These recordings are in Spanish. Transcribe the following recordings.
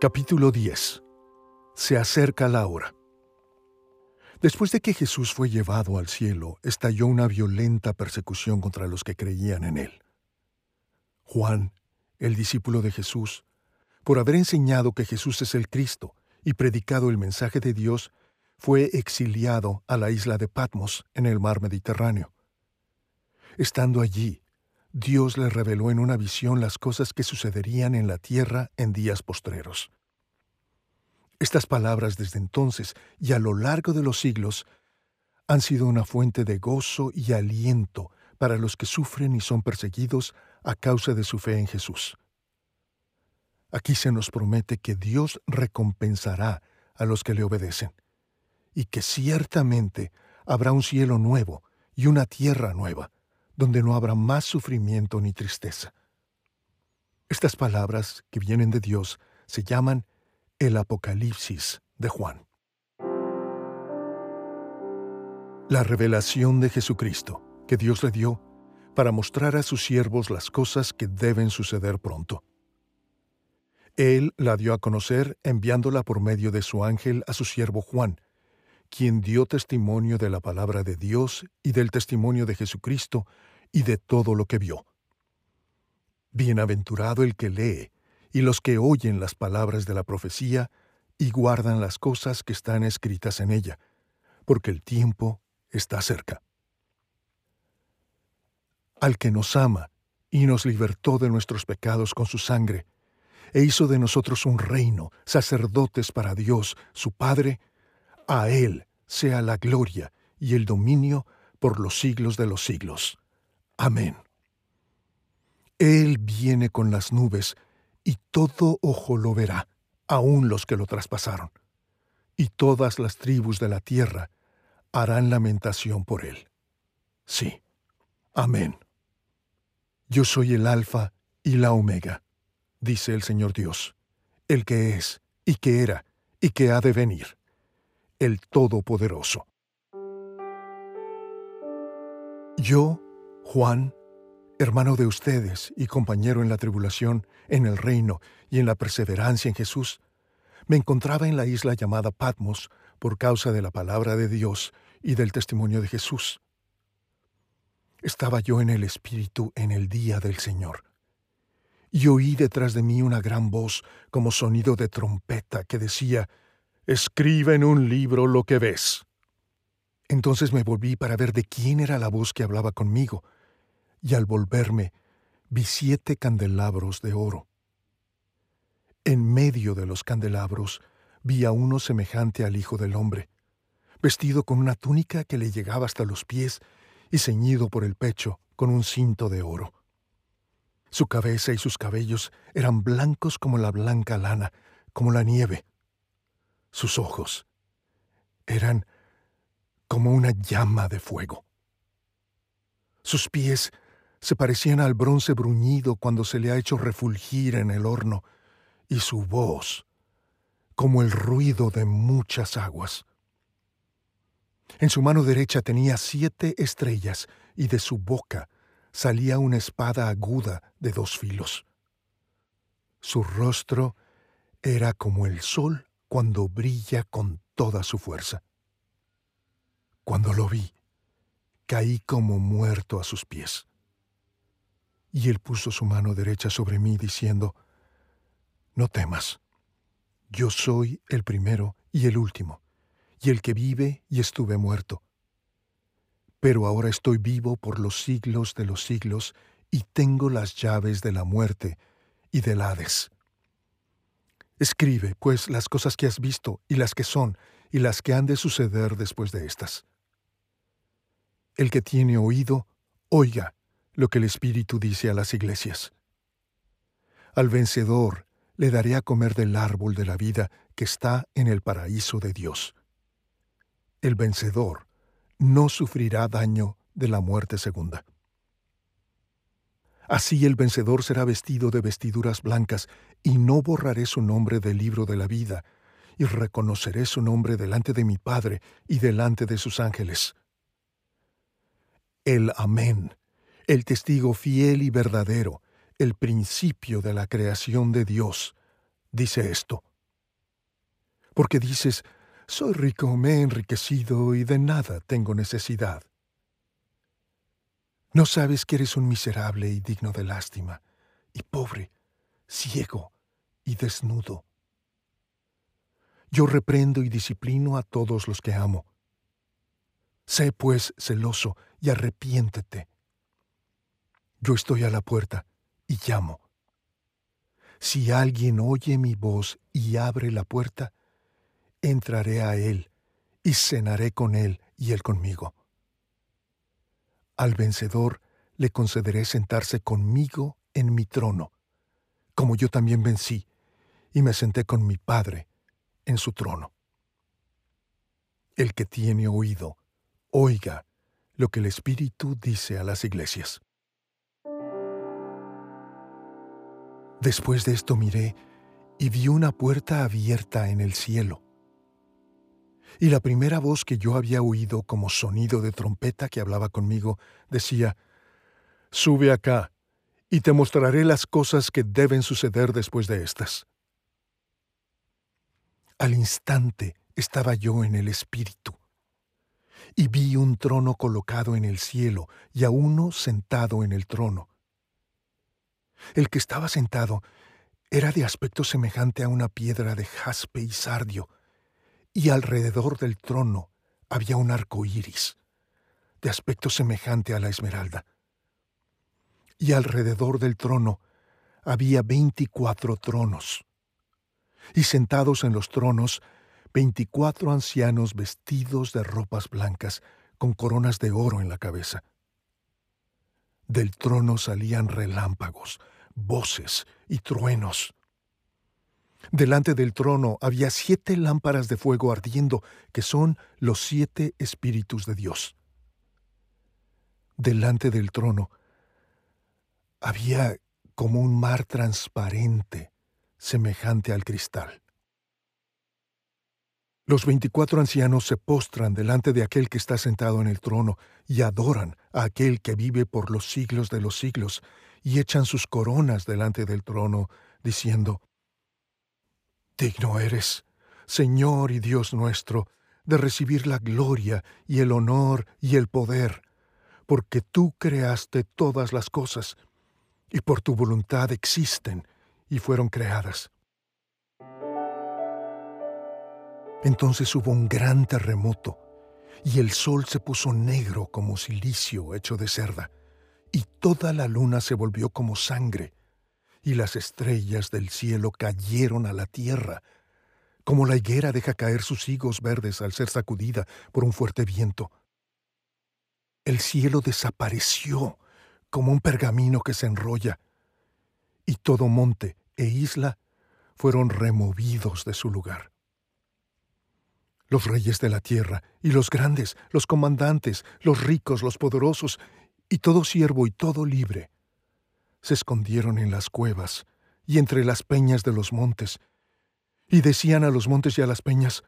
Capítulo 10 Se acerca la hora. Después de que Jesús fue llevado al cielo, estalló una violenta persecución contra los que creían en él. Juan, el discípulo de Jesús, por haber enseñado que Jesús es el Cristo y predicado el mensaje de Dios, fue exiliado a la isla de Patmos en el mar Mediterráneo. Estando allí, Dios le reveló en una visión las cosas que sucederían en la tierra en días postreros. Estas palabras desde entonces y a lo largo de los siglos han sido una fuente de gozo y aliento para los que sufren y son perseguidos a causa de su fe en Jesús. Aquí se nos promete que Dios recompensará a los que le obedecen, y que ciertamente habrá un cielo nuevo y una tierra nueva, donde no habrá más sufrimiento ni tristeza. Estas palabras que vienen de Dios se llaman el Apocalipsis de Juan. La revelación de Jesucristo que Dios le dio para mostrar a sus siervos las cosas que deben suceder pronto. Él la dio a conocer enviándola por medio de su ángel a su siervo Juan, quien dio testimonio de la palabra de Dios y del testimonio de Jesucristo y de todo lo que vio. Bienaventurado el que lee y los que oyen las palabras de la profecía y guardan las cosas que están escritas en ella, porque el tiempo está cerca. Al que nos ama y nos libertó de nuestros pecados con su sangre, e hizo de nosotros un reino, sacerdotes para Dios, su Padre, a Él sea la gloria y el dominio por los siglos de los siglos. Amén. Él viene con las nubes, y todo ojo lo verá, aun los que lo traspasaron, y todas las tribus de la tierra harán lamentación por él. Sí. Amén. Yo soy el Alfa y la Omega, dice el Señor Dios, el que es, y que era, y que ha de venir, el Todopoderoso. Yo, Juan, hermano de ustedes y compañero en la tribulación, en el reino y en la perseverancia en Jesús, me encontraba en la isla llamada Patmos por causa de la palabra de Dios y del testimonio de Jesús. Estaba yo en el Espíritu en el día del Señor. Y oí detrás de mí una gran voz como sonido de trompeta que decía, Escribe en un libro lo que ves. Entonces me volví para ver de quién era la voz que hablaba conmigo, y al volverme vi siete candelabros de oro. En medio de los candelabros vi a uno semejante al Hijo del Hombre, vestido con una túnica que le llegaba hasta los pies y ceñido por el pecho con un cinto de oro. Su cabeza y sus cabellos eran blancos como la blanca lana, como la nieve. Sus ojos eran como una llama de fuego. Sus pies se parecían al bronce bruñido cuando se le ha hecho refulgir en el horno, y su voz como el ruido de muchas aguas. En su mano derecha tenía siete estrellas, y de su boca salía una espada aguda de dos filos. Su rostro era como el sol cuando brilla con toda su fuerza. Cuando lo vi, caí como muerto a sus pies. Y él puso su mano derecha sobre mí, diciendo, No temas, yo soy el primero y el último, y el que vive y estuve muerto. Pero ahora estoy vivo por los siglos de los siglos, y tengo las llaves de la muerte y del Hades. Escribe, pues, las cosas que has visto, y las que son, y las que han de suceder después de estas. El que tiene oído, oiga lo que el Espíritu dice a las iglesias. Al vencedor le daré a comer del árbol de la vida que está en el paraíso de Dios. El vencedor no sufrirá daño de la muerte segunda. Así el vencedor será vestido de vestiduras blancas, y no borraré su nombre del libro de la vida, y reconoceré su nombre delante de mi Padre y delante de sus ángeles. El Amén el testigo fiel y verdadero, el principio de la creación de Dios, dice esto. Porque dices, soy rico, me he enriquecido y de nada tengo necesidad. No sabes que eres un miserable y digno de lástima, y pobre, ciego y desnudo. Yo reprendo y disciplino a todos los que amo. Sé pues celoso y arrepiéntete. Yo estoy a la puerta y llamo. Si alguien oye mi voz y abre la puerta, entraré a él y cenaré con él y él conmigo. Al vencedor le concederé sentarse conmigo en mi trono, como yo también vencí y me senté con mi Padre en su trono. El que tiene oído, oiga lo que el Espíritu dice a las iglesias. Después de esto miré y vi una puerta abierta en el cielo y la primera voz que yo había oído como sonido de trompeta que hablaba conmigo decía, Sube acá, y te mostraré las cosas que deben suceder después de estas. Al instante estaba yo en el Espíritu, y vi un trono colocado en el cielo y a uno sentado en el trono. El que estaba sentado era de aspecto semejante a una piedra de jaspe y sardio, y alrededor del trono había un arco iris, de aspecto semejante a la esmeralda. Y alrededor del trono había veinticuatro tronos, y sentados en los tronos, veinticuatro ancianos vestidos de ropas blancas, con coronas de oro en la cabeza. Del trono salían relámpagos, voces y truenos Delante del trono había siete lámparas de fuego ardiendo, que son los siete espíritus de Dios. Delante del trono había como un mar transparente, semejante al cristal. Los veinticuatro ancianos se postran delante de aquel que está sentado en el trono y adoran a aquel que vive por los siglos de los siglos, y echan sus coronas delante del trono, diciendo, Digno eres, Señor y Dios nuestro, de recibir la gloria y el honor y el poder, porque tú creaste todas las cosas, y por tu voluntad existen y fueron creadas. Entonces hubo un gran terremoto, y el sol se puso negro como silicio hecho de cerda, y toda la luna se volvió como sangre, y las estrellas del cielo cayeron a la tierra, como la higuera deja caer sus higos verdes al ser sacudida por un fuerte viento. El cielo desapareció como un pergamino que se enrolla, y todo monte e isla fueron removidos de su lugar. Los reyes de la tierra, y los grandes, los comandantes, los ricos, los poderosos, y todo siervo y todo libre, se escondieron en las cuevas y entre las peñas de los montes, y decían a los montes y a las peñas,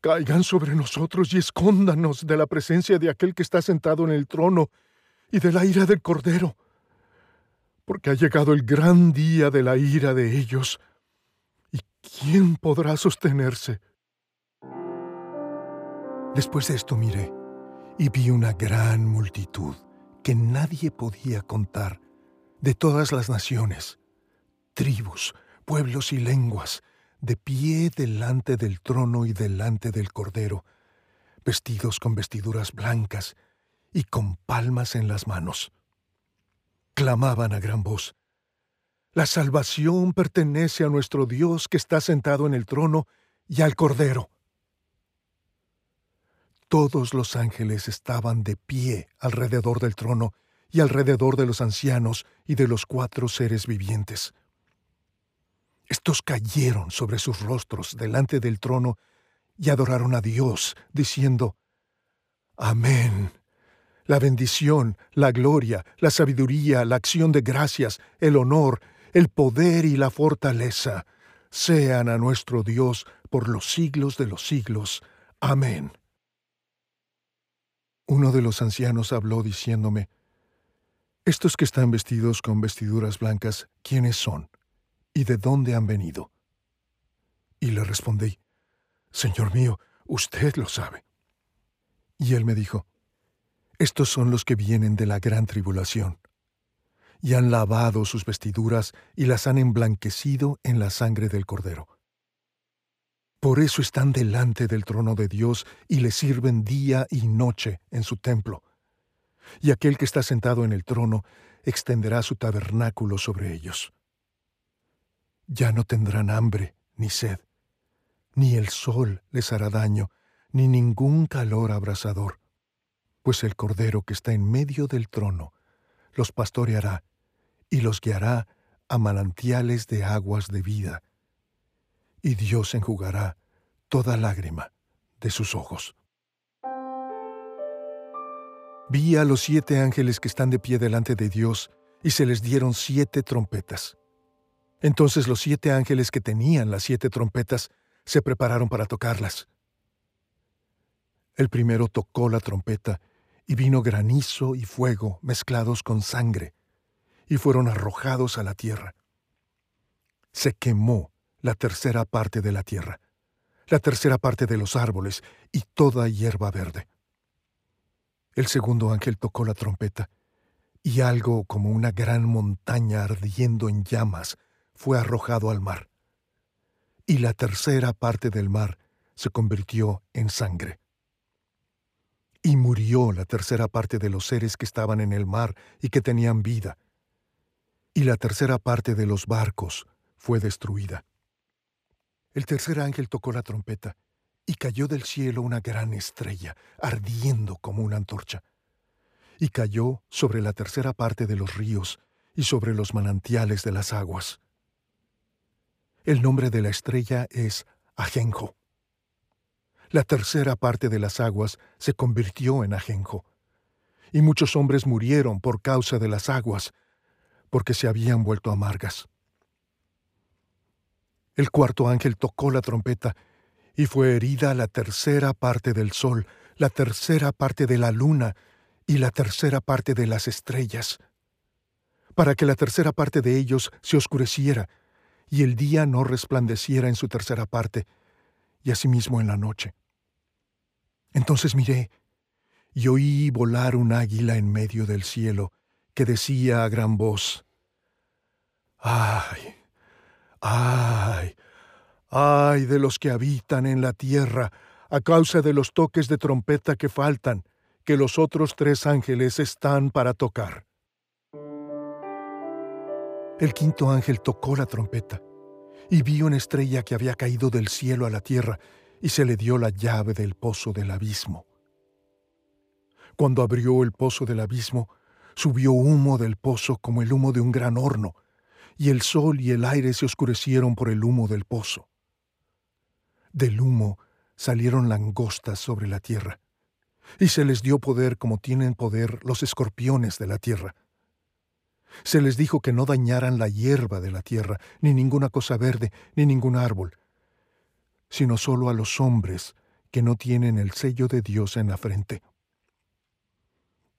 Caigan sobre nosotros y escóndanos de la presencia de aquel que está sentado en el trono y de la ira del Cordero, porque ha llegado el gran día de la ira de ellos, ¿y quién podrá sostenerse? Después de esto miré y vi una gran multitud que nadie podía contar de todas las naciones, tribus, pueblos y lenguas, de pie delante del trono y delante del Cordero, vestidos con vestiduras blancas y con palmas en las manos. Clamaban a gran voz, La salvación pertenece a nuestro Dios que está sentado en el trono y al Cordero. Todos los ángeles estaban de pie alrededor del trono y alrededor de los ancianos y de los cuatro seres vivientes. Estos cayeron sobre sus rostros delante del trono y adoraron a Dios, diciendo, Amén. La bendición, la gloria, la sabiduría, la acción de gracias, el honor, el poder y la fortaleza sean a nuestro Dios por los siglos de los siglos. Amén. Uno de los ancianos habló diciéndome, estos que están vestidos con vestiduras blancas, ¿quiénes son? ¿Y de dónde han venido? Y le respondí, Señor mío, usted lo sabe. Y él me dijo, Estos son los que vienen de la gran tribulación, y han lavado sus vestiduras y las han emblanquecido en la sangre del Cordero. Por eso están delante del trono de Dios y le sirven día y noche en su templo. Y aquel que está sentado en el trono extenderá su tabernáculo sobre ellos. Ya no tendrán hambre ni sed, ni el sol les hará daño, ni ningún calor abrasador, pues el Cordero que está en medio del trono los pastoreará y los guiará a manantiales de aguas de vida, y Dios enjugará toda lágrima de sus ojos. Vi a los siete ángeles que están de pie delante de Dios, y se les dieron siete trompetas. Entonces los siete ángeles que tenían las siete trompetas se prepararon para tocarlas. El primero tocó la trompeta, y vino granizo y fuego mezclados con sangre, y fueron arrojados a la tierra. Se quemó la tercera parte de la tierra, la tercera parte de los árboles y toda hierba verde. El segundo ángel tocó la trompeta, y algo como una gran montaña ardiendo en llamas fue arrojado al mar. Y la tercera parte del mar se convirtió en sangre. Y murió la tercera parte de los seres que estaban en el mar y que tenían vida. Y la tercera parte de los barcos fue destruida. El tercer ángel tocó la trompeta, y cayó del cielo una gran estrella, ardiendo como una antorcha. Y cayó sobre la tercera parte de los ríos y sobre los manantiales de las aguas. El nombre de la estrella es Ajenjo. La tercera parte de las aguas se convirtió en ajenjo, y muchos hombres murieron por causa de las aguas, porque se habían vuelto amargas. El cuarto ángel tocó la trompeta, y fue herida la tercera parte del sol, la tercera parte de la luna y la tercera parte de las estrellas, para que la tercera parte de ellos se oscureciera, y el día no resplandeciera en su tercera parte, y asimismo en la noche. Entonces miré, y oí volar un águila en medio del cielo, que decía a gran voz, ¡Ay! ¡Ay! ¡Ay de los que habitan en la tierra a causa de los toques de trompeta que faltan, que los otros tres ángeles están para tocar! El quinto ángel tocó la trompeta, y vi una estrella que había caído del cielo a la tierra, y se le dio la llave del pozo del abismo. Cuando abrió el pozo del abismo, subió humo del pozo como el humo de un gran horno, y el sol y el aire se oscurecieron por el humo del pozo. Del humo salieron langostas sobre la tierra, y se les dio poder como tienen poder los escorpiones de la tierra. Se les dijo que no dañaran la hierba de la tierra, ni ninguna cosa verde, ni ningún árbol, sino solo a los hombres que no tienen el sello de Dios en la frente.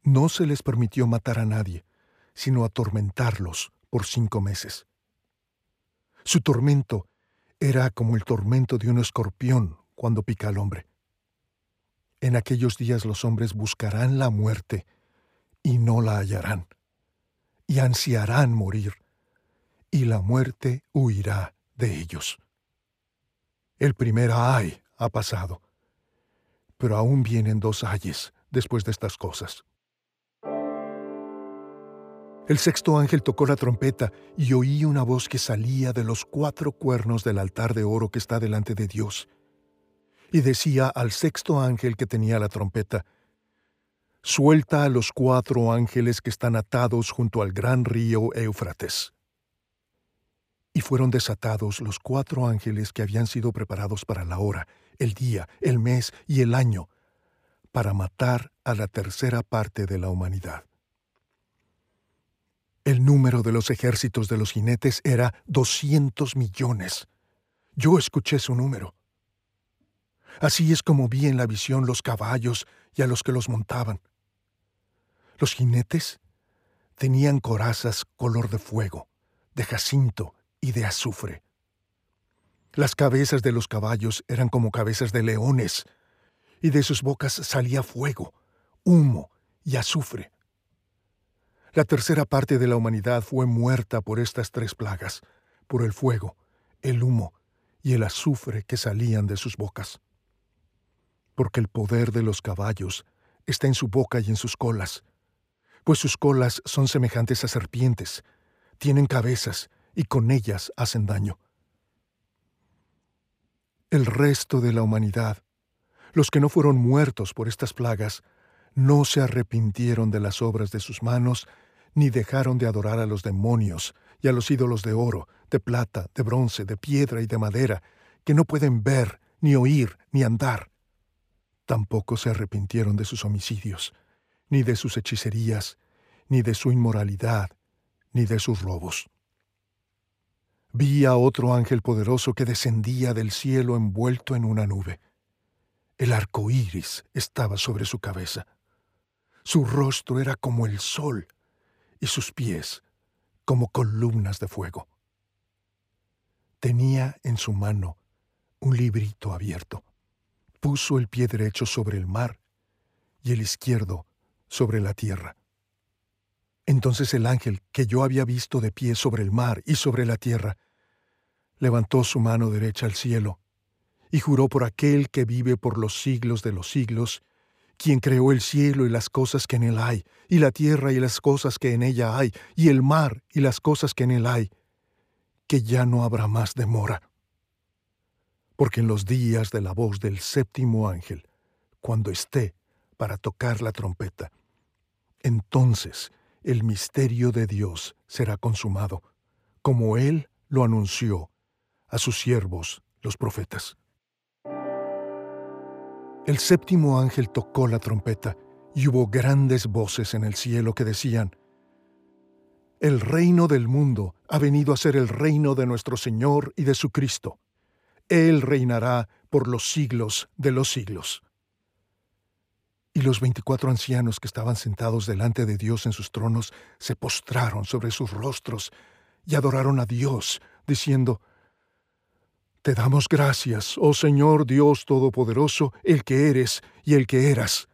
No se les permitió matar a nadie, sino atormentarlos por cinco meses. Su tormento era como el tormento de un escorpión cuando pica al hombre. En aquellos días los hombres buscarán la muerte y no la hallarán, y ansiarán morir, y la muerte huirá de ellos. El primer ay ha pasado, pero aún vienen dos ayes después de estas cosas. El sexto ángel tocó la trompeta y oí una voz que salía de los cuatro cuernos del altar de oro que está delante de Dios. Y decía al sexto ángel que tenía la trompeta, Suelta a los cuatro ángeles que están atados junto al gran río Éufrates. Y fueron desatados los cuatro ángeles que habían sido preparados para la hora, el día, el mes y el año, para matar a la tercera parte de la humanidad. El número de los ejércitos de los jinetes era 200 millones. Yo escuché su número. Así es como vi en la visión los caballos y a los que los montaban. Los jinetes tenían corazas color de fuego, de jacinto y de azufre. Las cabezas de los caballos eran como cabezas de leones, y de sus bocas salía fuego, humo y azufre. La tercera parte de la humanidad fue muerta por estas tres plagas, por el fuego, el humo y el azufre que salían de sus bocas. Porque el poder de los caballos está en su boca y en sus colas, pues sus colas son semejantes a serpientes, tienen cabezas y con ellas hacen daño el resto de la humanidad, los que no fueron muertos por estas plagas, no se arrepintieron de las obras de sus manos, ni dejaron de adorar a los demonios y a los ídolos de oro, de plata, de bronce, de piedra y de madera, que no pueden ver, ni oír, ni andar. Tampoco se arrepintieron de sus homicidios, ni de sus hechicerías, ni de su inmoralidad, ni de sus robos vi a otro ángel poderoso que descendía del cielo envuelto en una nube. El arco iris estaba sobre su cabeza. Su rostro era como el sol y sus pies como columnas de fuego. Tenía en su mano un librito abierto. Puso el pie derecho sobre el mar y el izquierdo sobre la tierra. Entonces el ángel que yo había visto de pie sobre el mar y sobre la tierra levantó su mano derecha al cielo y juró por aquel que vive por los siglos de los siglos, quien creó el cielo y las cosas que en él hay, y la tierra y las cosas que en ella hay, y el mar y las cosas que en él hay, que ya no habrá más demora. Porque en los días de la voz del séptimo ángel, cuando esté para tocar la trompeta, entonces el misterio de Dios será consumado, como él lo anunció a sus siervos, los profetas. El séptimo ángel tocó la trompeta y hubo grandes voces en el cielo que decían, El reino del mundo ha venido a ser el reino de nuestro Señor y de su Cristo. Él reinará por los siglos de los siglos. Y los veinticuatro ancianos que estaban sentados delante de Dios en sus tronos se postraron sobre sus rostros y adoraron a Dios, diciendo, te damos gracias, oh Señor Dios Todopoderoso, el que eres y el que eras,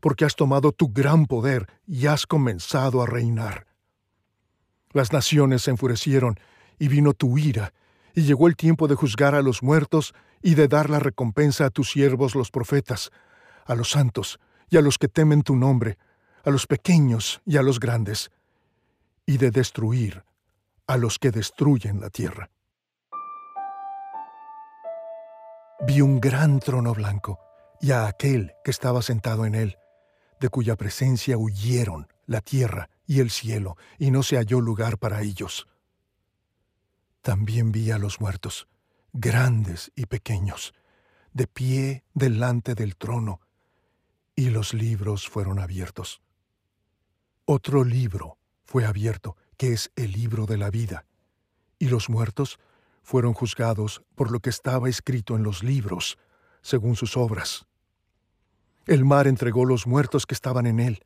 porque has tomado tu gran poder y has comenzado a reinar. Las naciones se enfurecieron y vino tu ira, y llegó el tiempo de juzgar a los muertos y de dar la recompensa a tus siervos los profetas, a los santos y a los que temen tu nombre, a los pequeños y a los grandes, y de destruir a los que destruyen la tierra. Vi un gran trono blanco y a aquel que estaba sentado en él, de cuya presencia huyeron la tierra y el cielo, y no se halló lugar para ellos. También vi a los muertos, grandes y pequeños, de pie delante del trono, y los libros fueron abiertos. Otro libro fue abierto, que es el libro de la vida, y los muertos fueron juzgados por lo que estaba escrito en los libros, según sus obras. El mar entregó los muertos que estaban en él,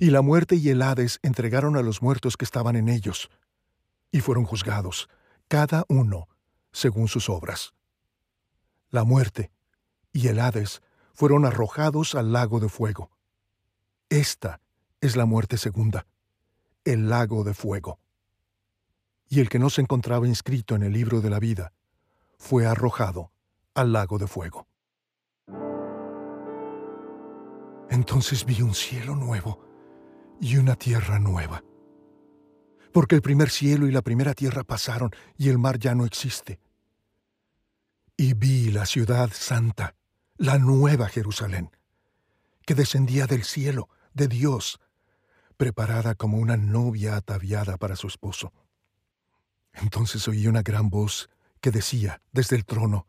y la muerte y el Hades entregaron a los muertos que estaban en ellos, y fueron juzgados, cada uno según sus obras. La muerte y el Hades fueron arrojados al lago de fuego. Esta es la muerte segunda, el lago de fuego y el que no se encontraba inscrito en el libro de la vida fue arrojado al lago de fuego. Entonces vi un cielo nuevo y una tierra nueva, porque el primer cielo y la primera tierra pasaron y el mar ya no existe. Y vi la ciudad santa, la nueva Jerusalén, que descendía del cielo, de Dios, preparada como una novia ataviada para su esposo. Entonces oí una gran voz que decía desde el trono,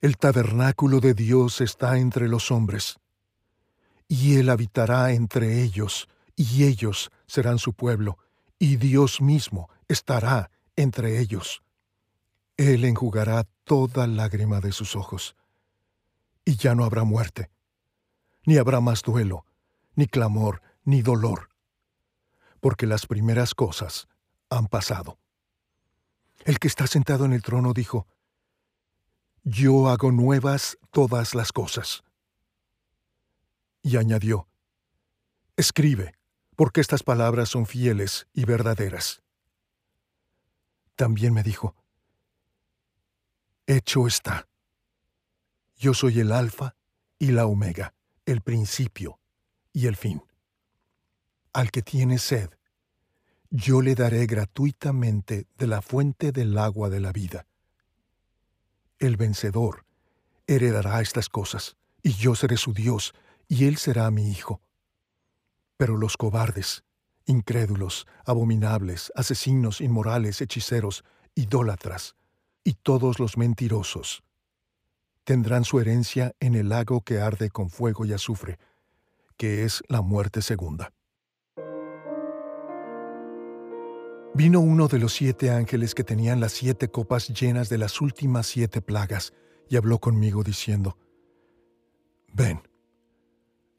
El tabernáculo de Dios está entre los hombres, y Él habitará entre ellos, y ellos serán su pueblo, y Dios mismo estará entre ellos. Él enjugará toda lágrima de sus ojos, y ya no habrá muerte, ni habrá más duelo, ni clamor, ni dolor, porque las primeras cosas han pasado. El que está sentado en el trono dijo, yo hago nuevas todas las cosas. Y añadió, Escribe, porque estas palabras son fieles y verdaderas. También me dijo, Hecho está. Yo soy el Alfa y la Omega, el principio y el fin. Al que tiene sed, yo le daré gratuitamente de la fuente del agua de la vida el vencedor, heredará estas cosas, y yo seré su Dios, y él será mi hijo. Pero los cobardes, incrédulos, abominables, asesinos, inmorales, hechiceros, idólatras, y todos los mentirosos, tendrán su herencia en el lago que arde con fuego y azufre, que es la muerte segunda. Vino uno de los siete ángeles que tenían las siete copas llenas de las últimas siete plagas, y habló conmigo diciendo, Ven,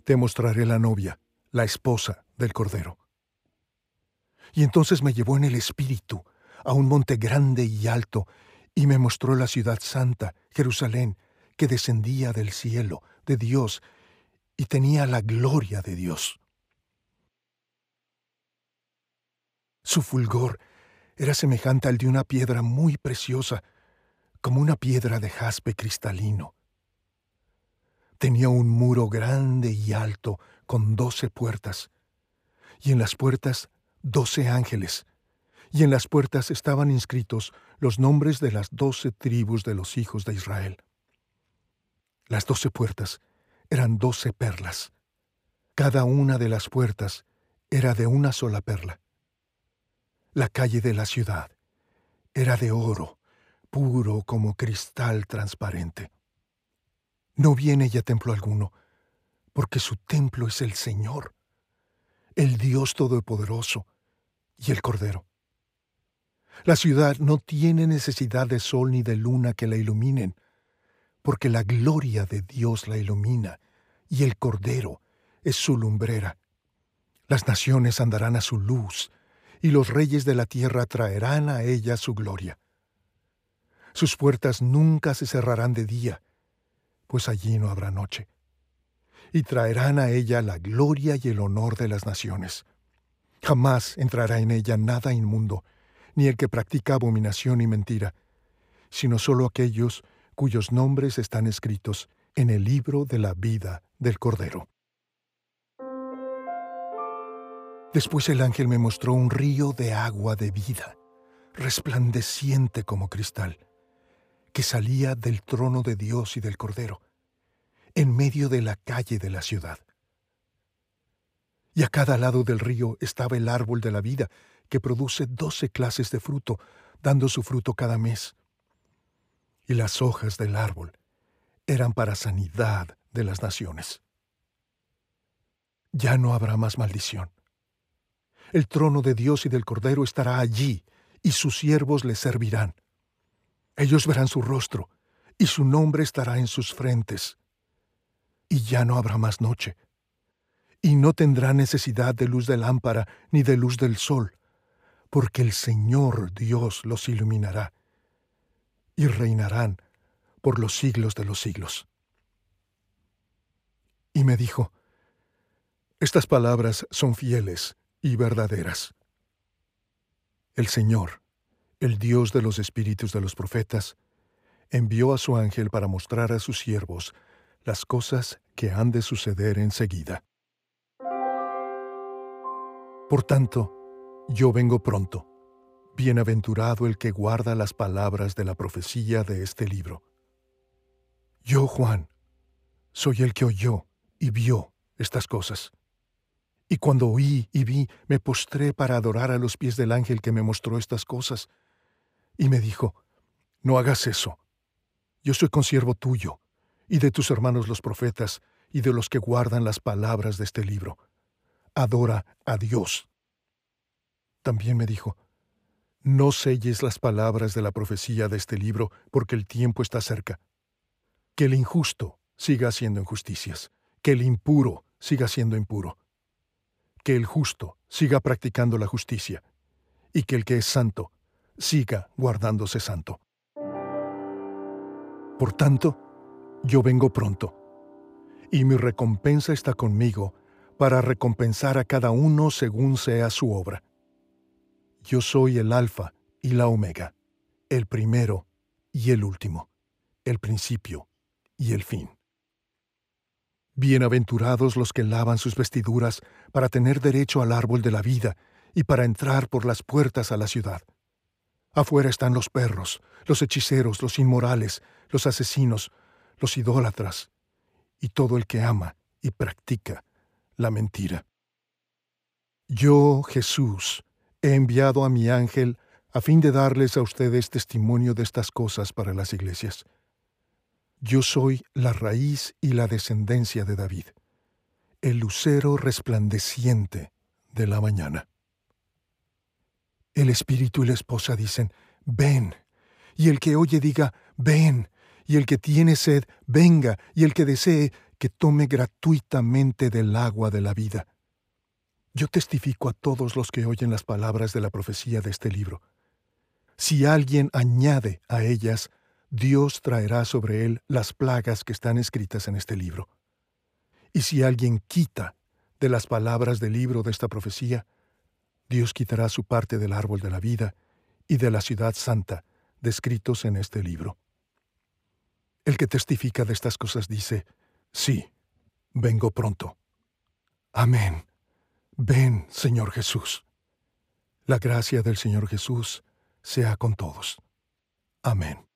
te mostraré la novia, la esposa del Cordero. Y entonces me llevó en el Espíritu a un monte grande y alto, y me mostró la ciudad santa, Jerusalén, que descendía del cielo, de Dios, y tenía la gloria de Dios. Su fulgor era semejante al de una piedra muy preciosa, como una piedra de jaspe cristalino. Tenía un muro grande y alto con doce puertas, y en las puertas doce ángeles, y en las puertas estaban inscritos los nombres de las doce tribus de los hijos de Israel. Las doce puertas eran doce perlas. Cada una de las puertas era de una sola perla. La calle de la ciudad era de oro, puro como cristal transparente. No viene ya templo alguno, porque su templo es el Señor, el Dios Todopoderoso y el Cordero. La ciudad no tiene necesidad de sol ni de luna que la iluminen, porque la gloria de Dios la ilumina y el Cordero es su lumbrera. Las naciones andarán a su luz, y los reyes de la tierra traerán a ella su gloria. Sus puertas nunca se cerrarán de día, pues allí no habrá noche. Y traerán a ella la gloria y el honor de las naciones. Jamás entrará en ella nada inmundo, ni el que practica abominación y mentira, sino solo aquellos cuyos nombres están escritos en el libro de la vida del Cordero. Después el ángel me mostró un río de agua de vida, resplandeciente como cristal, que salía del trono de Dios y del Cordero, en medio de la calle de la ciudad. Y a cada lado del río estaba el árbol de la vida, que produce doce clases de fruto, dando su fruto cada mes. Y las hojas del árbol eran para sanidad de las naciones. Ya no habrá más maldición el trono de Dios y del Cordero estará allí, y sus siervos le servirán. Ellos verán su rostro, y su nombre estará en sus frentes. Y ya no habrá más noche. Y no tendrá necesidad de luz de lámpara ni de luz del sol, porque el Señor Dios los iluminará, y reinarán por los siglos de los siglos. Y me dijo, Estas palabras son fieles y verdaderas. El Señor, el Dios de los espíritus de los profetas, envió a su ángel para mostrar a sus siervos las cosas que han de suceder enseguida. Por tanto, yo vengo pronto. Bienaventurado el que guarda las palabras de la profecía de este libro. Yo, Juan, soy el que oyó y vio estas cosas. Y cuando oí y vi, me postré para adorar a los pies del ángel que me mostró estas cosas. Y me dijo, No hagas eso. Yo soy consiervo tuyo, y de tus hermanos los profetas, y de los que guardan las palabras de este libro. Adora a Dios. También me dijo, No selles las palabras de la profecía de este libro, porque el tiempo está cerca. Que el injusto siga haciendo injusticias, que el impuro siga siendo impuro que el justo siga practicando la justicia, y que el que es santo siga guardándose santo. Por tanto, yo vengo pronto, y mi recompensa está conmigo para recompensar a cada uno según sea su obra. Yo soy el Alfa y la Omega, el primero y el último, el principio y el fin. Bienaventurados los que lavan sus vestiduras para tener derecho al árbol de la vida y para entrar por las puertas a la ciudad. Afuera están los perros, los hechiceros, los inmorales, los asesinos, los idólatras y todo el que ama y practica la mentira. Yo, Jesús, he enviado a mi ángel a fin de darles a ustedes testimonio de estas cosas para las iglesias. Yo soy la raíz y la descendencia de David, el lucero resplandeciente de la mañana. El espíritu y la esposa dicen, ven, y el que oye diga, ven, y el que tiene sed, venga, y el que desee, que tome gratuitamente del agua de la vida. Yo testifico a todos los que oyen las palabras de la profecía de este libro. Si alguien añade a ellas, Dios traerá sobre él las plagas que están escritas en este libro. Y si alguien quita de las palabras del libro de esta profecía, Dios quitará su parte del árbol de la vida y de la ciudad santa descritos en este libro. El que testifica de estas cosas dice, sí, vengo pronto. Amén. Ven, Señor Jesús. La gracia del Señor Jesús sea con todos. Amén.